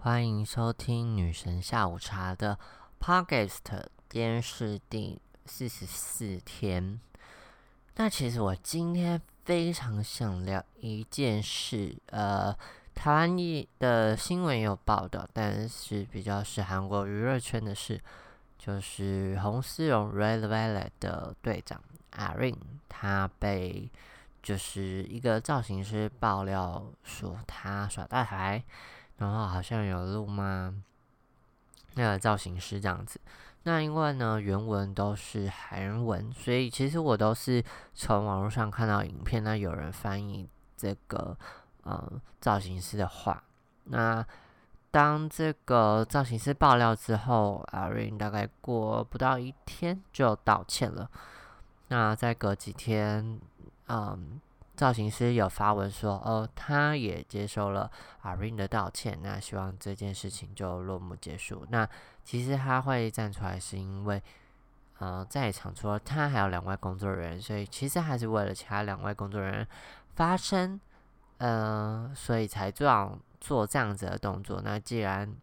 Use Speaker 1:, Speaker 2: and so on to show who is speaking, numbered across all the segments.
Speaker 1: 欢迎收听女神下午茶的 Podcast，今天是第四十四天。那其实我今天非常想聊一件事，呃，台湾的新闻有报道，但是比较是韩国娱乐圈的事，就是红丝绒 Red Velvet 的队长 Irene，他被就是一个造型师爆料说他耍大牌。然后好像有录吗？那个造型师这样子。那因为呢原文都是韩文，所以其实我都是从网络上看到影片，那有人翻译这个呃造型师的话。那当这个造型师爆料之后，阿瑞大概过不到一天就道歉了。那再隔几天，嗯。造型师有发文说，哦，他也接受了阿 Rin 的道歉，那希望这件事情就落幕结束。那其实他会站出来，是因为，呃，在场除了他还有两位工作人员，所以其实还是为了其他两位工作人员发声，呃，所以才这样做这样子的动作。那既然，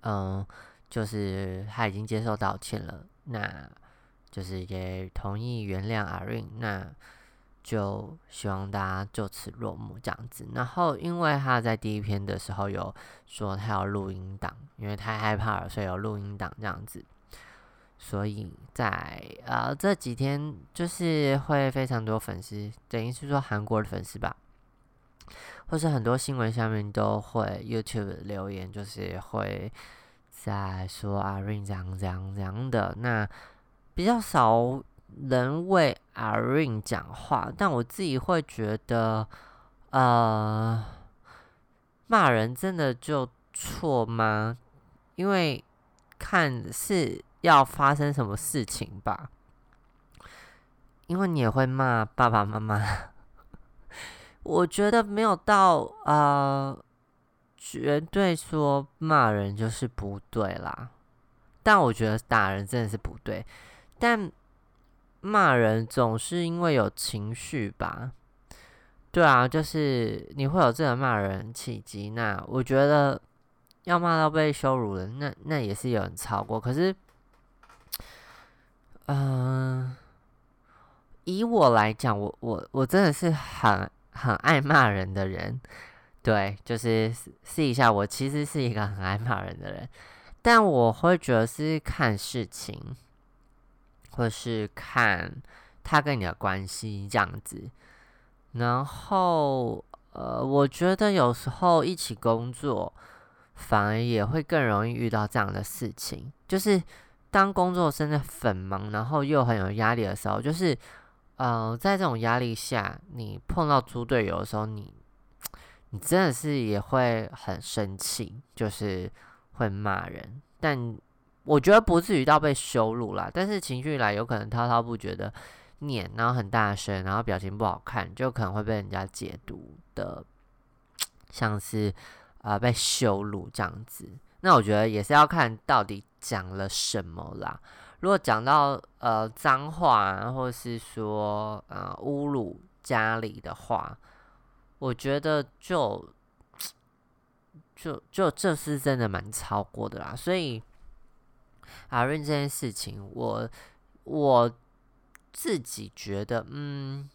Speaker 1: 嗯，就是他已经接受道歉了，那就是也同意原谅阿 Rin，那。就希望大家就此落幕这样子。然后，因为他在第一篇的时候有说他要录音档，因为太害怕了，所以有录音档这样子。所以在呃这几天，就是会非常多粉丝，等于是说韩国的粉丝吧，或是很多新闻下面都会 YouTube 留言，就是会在说阿 Rain 这样这样这样的。那比较少。人为阿 Rain 讲话，但我自己会觉得，呃，骂人真的就错吗？因为看是要发生什么事情吧。因为你也会骂爸爸妈妈，我觉得没有到呃，绝对说骂人就是不对啦。但我觉得打人真的是不对，但。骂人总是因为有情绪吧？对啊，就是你会有这个骂人契机。那我觉得要骂到被羞辱了，那那也是有人超过。可是，嗯，以我来讲，我我我真的是很很爱骂人的人。对，就是试一下，我其实是一个很爱骂人的人，但我会觉得是看事情。或是看他跟你的关系这样子，然后呃，我觉得有时候一起工作，反而也会更容易遇到这样的事情。就是当工作真的很忙，然后又很有压力的时候，就是呃，在这种压力下，你碰到猪队友的时候，你你真的是也会很生气，就是会骂人，但。我觉得不至于到被羞辱啦，但是情绪来有可能滔滔不绝的念，然后很大声，然后表情不好看，就可能会被人家解读的像是啊被羞辱这样子。那我觉得也是要看到底讲了什么啦。如果讲到呃脏话，或是说呃侮辱家里的话，我觉得就 就就这是真的蛮超过的啦，所以。阿润这件事情，我我自己觉得，嗯，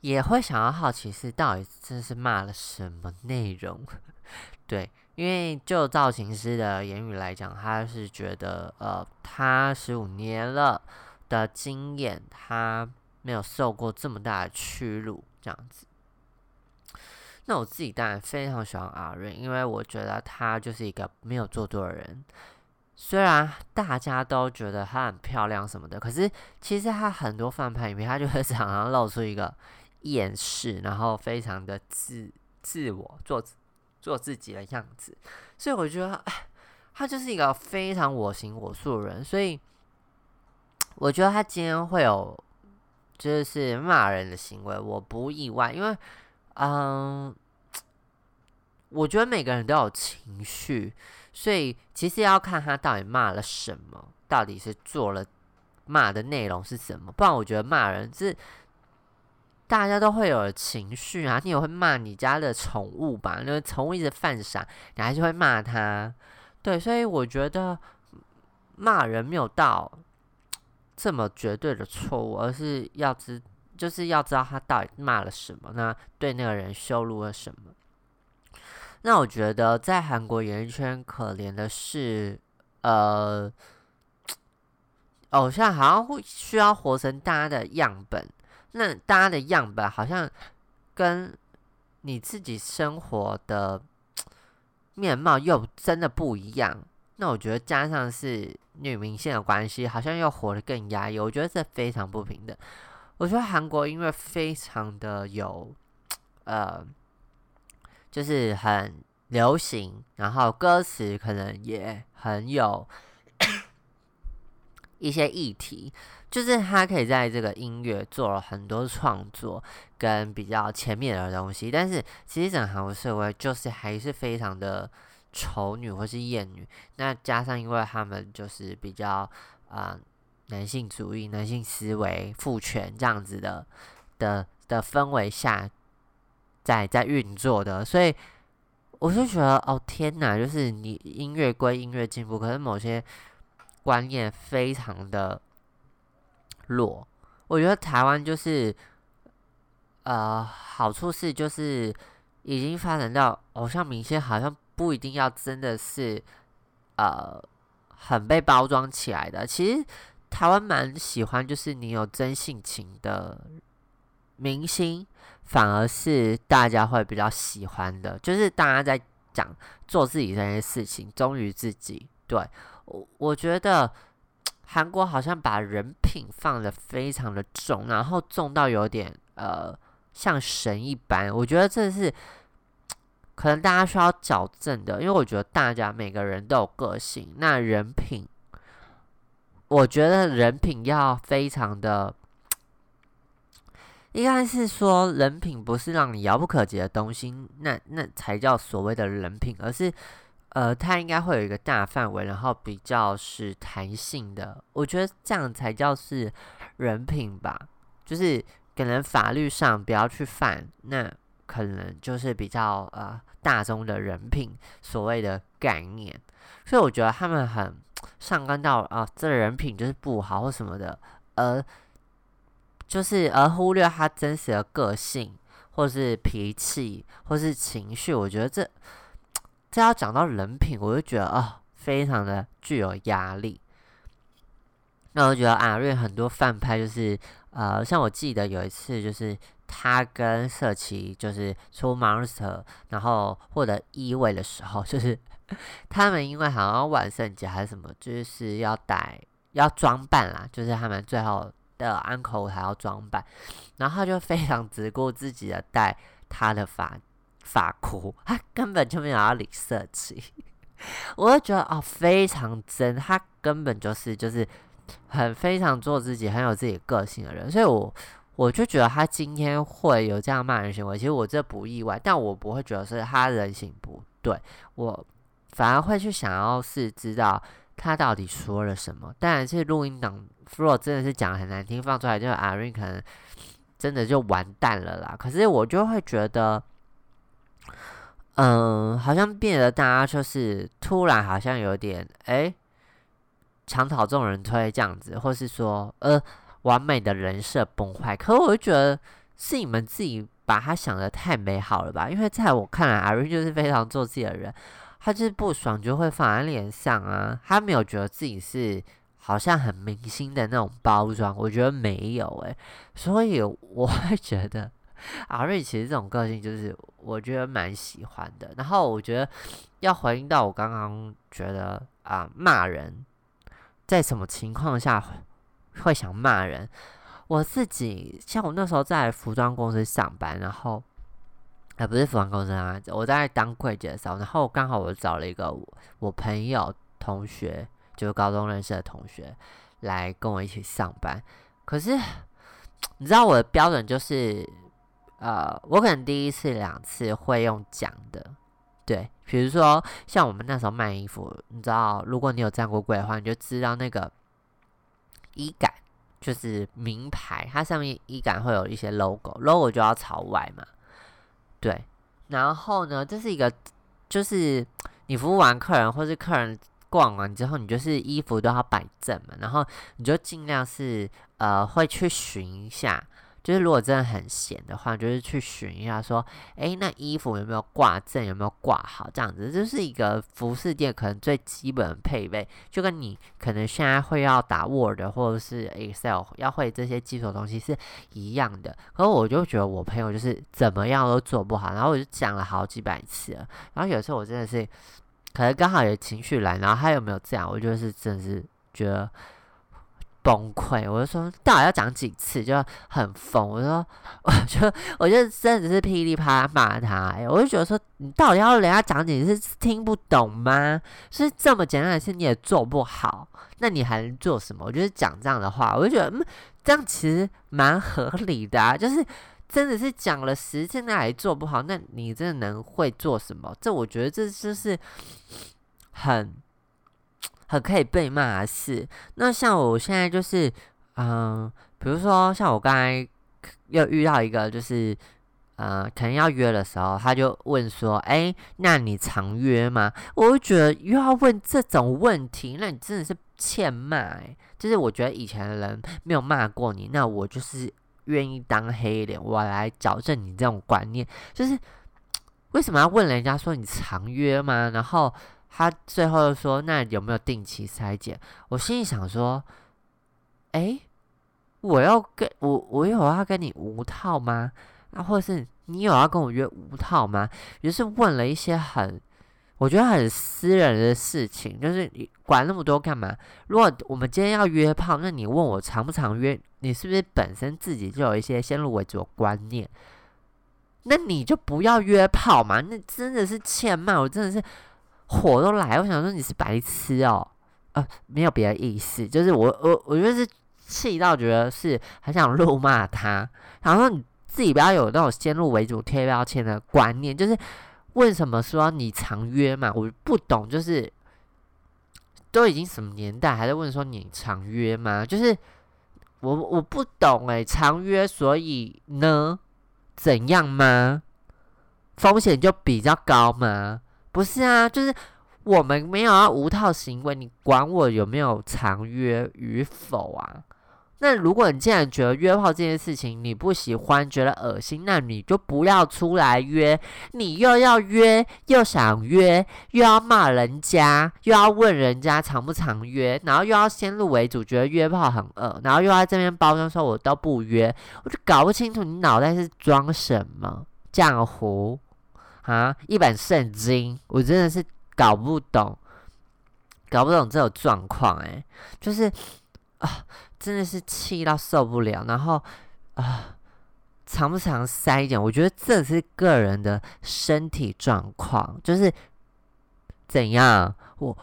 Speaker 1: 也会想要好奇是到底这是骂了什么内容？对，因为就造型师的言语来讲，他是觉得，呃，他十五年了的经验，他没有受过这么大的屈辱，这样子。那我自己当然非常喜欢阿润，因为我觉得他就是一个没有做多的人。虽然大家都觉得她很漂亮什么的，可是其实她很多翻拍影片，她就会 常常露出一个厌世，然后非常的自自我做做自己的样子。所以我觉得，她就是一个非常我行我素的人。所以我觉得她今天会有就是骂人的行为，我不意外，因为嗯。我觉得每个人都有情绪，所以其实要看他到底骂了什么，到底是做了骂的内容是什么。不然我觉得骂人是大家都会有情绪啊，你也会骂你家的宠物吧？因为宠物一直犯傻，你还是会骂它。对，所以我觉得骂人没有到这么绝对的错误，而是要知，就是要知道他到底骂了什么，那对那个人羞辱了什么。那我觉得在韩国演艺圈可怜的是，呃，偶像好像会需要活成大家的样本，那大家的样本好像跟你自己生活的面貌又真的不一样。那我觉得加上是女明星的关系，好像又活得更压抑。我觉得这非常不平等。我觉得韩国音乐非常的有，呃。就是很流行，然后歌词可能也很有 一些议题，就是他可以在这个音乐做了很多创作跟比较前面的东西，但是其实整个韩国社会就是还是非常的丑女或是艳女，那加上因为他们就是比较啊男性主义、男性思维、父权这样子的的的氛围下。在在运作的，所以我就觉得哦天哪，就是你音乐归音乐进步，可是某些观念非常的弱。我觉得台湾就是呃好处是就是已经发展到偶像明星好像不一定要真的是呃很被包装起来的。其实台湾蛮喜欢就是你有真性情的明星。反而是大家会比较喜欢的，就是大家在讲做自己这件事情，忠于自己。对我，我觉得韩国好像把人品放的非常的重，然后重到有点呃像神一般。我觉得这是可能大家需要矫正的，因为我觉得大家每个人都有个性，那人品，我觉得人品要非常的。应该是说，人品不是让你遥不可及的东西，那那才叫所谓的人品，而是，呃，它应该会有一个大范围，然后比较是弹性的。我觉得这样才叫是人品吧，就是可能法律上不要去犯，那可能就是比较呃大众的人品所谓的概念。所以我觉得他们很上纲到啊，这人品就是不好或什么的，而。就是而忽略他真实的个性，或是脾气，或是情绪。我觉得这这要讲到人品，我就觉得哦，非常的具有压力。那我觉得阿瑞很多反派就是呃，像我记得有一次，就是他跟社奇就是出 monster，然后获得一位的时候，就是 他们因为好像万圣节还是什么，就是要带要装扮啦，就是他们最后。的安口还要装扮，然后他就非常只顾自己的戴他的发发箍，他根本就没有要理设计。我就觉得哦，非常真，他根本就是就是很非常做自己，很有自己个性的人。所以，我我就觉得他今天会有这样骂人行为，其实我这不意外，但我不会觉得是他人性不对，我反而会去想要是知道他到底说了什么。当然是录音档。如果真的是讲很难听，放出来就阿瑞可能真的就完蛋了啦。可是我就会觉得，嗯，好像变得大家就是突然好像有点哎，墙讨众人推这样子，或是说呃，完美的人设崩坏。可我就觉得是你们自己把他想的太美好了吧？因为在我看来，阿瑞就是非常做自己的人，他就是不爽就会放在脸上啊，他没有觉得自己是。好像很明星的那种包装，我觉得没有诶，所以我会觉得阿瑞其实这种个性就是我觉得蛮喜欢的。然后我觉得要回应到我刚刚觉得啊骂人，在什么情况下会想骂人？我自己像我那时候在服装公司上班，然后啊不是服装公司啊，我在当柜姐的时候，然后刚好我找了一个我朋友同学。就是高中认识的同学来跟我一起上班，可是你知道我的标准就是，呃，我可能第一次、两次会用讲的，对，比如说像我们那时候卖衣服，你知道，如果你有站过柜的话，你就知道那个衣杆就是名牌，它上面衣杆会有一些 logo，logo 就要朝外嘛。对，然后呢，这是一个，就是你服务完客人或是客人逛完之后，你就是衣服都要摆正嘛，然后你就尽量是呃会去寻一下。就是如果真的很闲的话，就是去寻一下，说，哎，那衣服有没有挂正，有没有挂好，这样子，就是一个服饰店可能最基本的配备，就跟你可能现在会要打 Word 或者是 Excel，要会这些基础东西是一样的。可是我就觉得我朋友就是怎么样都做不好，然后我就讲了好几百次了，然后有时候我真的是可能刚好有情绪来，然后他有没有这样，我就是真是觉得。崩溃，我就说到底要讲几次，就很疯。我说，我就我就真的是噼里啪啦骂他。我就觉得说，你到底要人家讲几次听不懂吗？是这么简单的事你也做不好，那你还能做什么？我就是讲这样的话，我就觉得嗯，这样其实蛮合理的啊。就是真的是讲了十次那还做不好，那你真的能会做什么？这我觉得这就是很。很可以被骂的事。那像我现在就是，嗯，比如说像我刚才又遇到一个，就是，呃，可能要约的时候，他就问说：“哎，那你常约吗？”我就觉得又要问这种问题，那你真的是欠骂。就是我觉得以前的人没有骂过你，那我就是愿意当黑脸，我来矫正你这种观念。就是为什么要问人家说你常约吗？然后。他最后又说：“那有没有定期筛检？”我心里想说：“哎，我要跟我我有要跟你无套吗？那或者是你有要跟我约无套吗？”于是问了一些很我觉得很私人的事情，就是你管那么多干嘛？如果我们今天要约炮，那你问我常不常约？你是不是本身自己就有一些先入为主的观念？那你就不要约炮嘛！那真的是欠骂，我真的是。火都来，我想说你是白痴哦，呃，没有别的意思，就是我我我觉得是气到觉得是很想怒骂他，然后你自己不要有那种先入为主贴标签的观念，就是为什么说你常约嘛？我不懂，就是都已经什么年代还在问说你常约吗？就是我我不懂诶，常约所以呢怎样吗？风险就比较高吗？不是啊，就是我们没有要无套行为，你管我有没有常约与否啊？那如果你既然觉得约炮这件事情你不喜欢，觉得恶心，那你就不要出来约。你又要约，又想约，又要骂人家，又要问人家常不常约，然后又要先入为主，觉得约炮很恶，然后又要这边包装说我都不约，我就搞不清楚你脑袋是装什么浆糊。啊！一本圣经，我真的是搞不懂，搞不懂这种状况哎，就是啊，真的是气到受不了。然后啊，常不常塞一点？我觉得这是个人的身体状况，就是怎样？我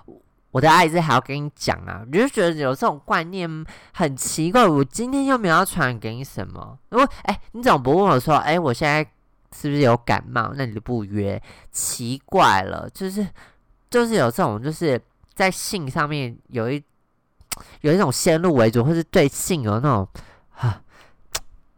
Speaker 1: 我的爱是还要跟你讲啊！我就觉得有这种观念很奇怪。我今天又没有要传给你什么？如果哎，你怎么不问我说？哎，我现在。是不是有感冒？那你就不约？奇怪了，就是就是有这种，就是在性上面有一有一种先入为主，或是对性有那种啊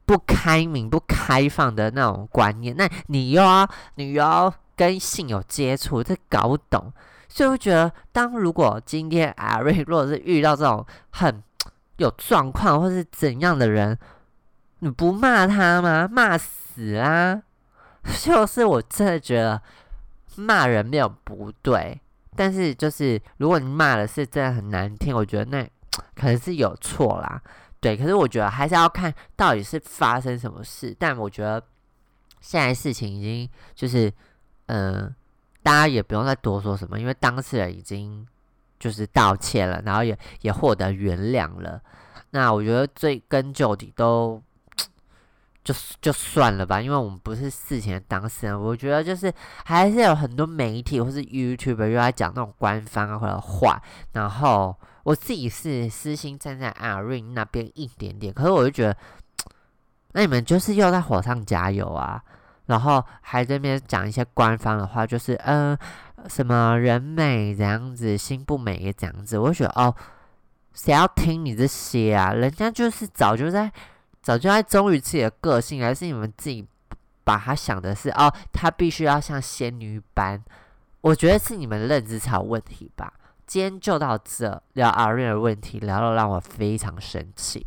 Speaker 1: 不开明、不开放的那种观念。那你又要你又要跟性有接触，这搞不懂。所以我觉得，当如果今天 阿瑞如果是遇到这种很有状况或是怎样的人，你不骂他吗？骂死啊！就是我真的觉得骂人没有不对，但是就是如果你骂的是真的很难听，我觉得那 可能是有错啦。对，可是我觉得还是要看到底是发生什么事。但我觉得现在事情已经就是，嗯，大家也不用再多说什么，因为当事人已经就是道歉了，然后也也获得原谅了。那我觉得追根究底都。就就算了吧，因为我们不是事情的当事人。我觉得就是还是有很多媒体或是 YouTube 又在讲那种官方啊或者话，然后我自己是私心站在阿瑞那边一点点，可是我就觉得，那你们就是又在火上加油啊，然后还这边讲一些官方的话，就是嗯什么人美这样子，心不美也这样子，我就觉得哦，谁要听你这些啊？人家就是早就在早就在忠于自己的个性，还是你们自己把他想的是哦，他必须要像仙女般？我觉得是你们认知才有问题吧。今天就到这聊阿瑞的问题，聊到让我非常生气，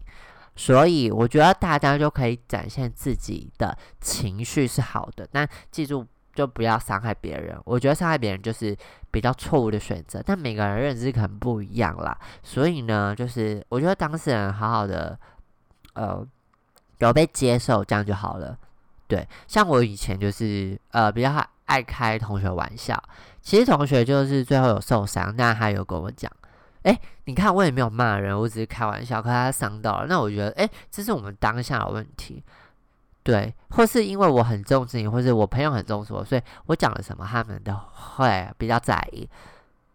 Speaker 1: 所以我觉得大家就可以展现自己的情绪是好的，但记住就不要伤害别人。我觉得伤害别人就是比较错误的选择，但每个人认知可能不一样啦，所以呢，就是我觉得当事人好好的，呃，有被接受这样就好了。对，像我以前就是呃比较爱开同学玩笑。其实同学就是最后有受伤，那他有跟我讲，哎，你看我也没有骂人，我只是开玩笑，可他伤到了。那我觉得，哎，这是我们当下的问题，对，或是因为我很重视你，或是我朋友很重视我，所以我讲了什么，他们都会比较在意。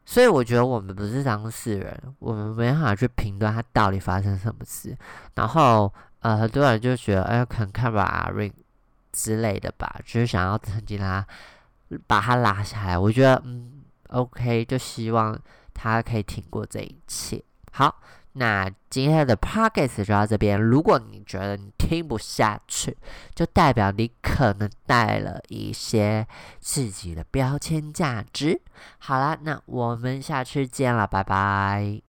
Speaker 1: 所以我觉得我们不是当事人，我们没办法去评断他到底发生什么事。然后，呃，很多人就觉得，哎，可能看吧阿瑞之类的吧，就是想要趁机他。把他拉下来，我觉得嗯，OK，就希望他可以挺过这一切。好，那今天的 Pockets 就到这边。如果你觉得你听不下去，就代表你可能带了一些自己的标签价值。好啦，那我们下次见了，拜拜。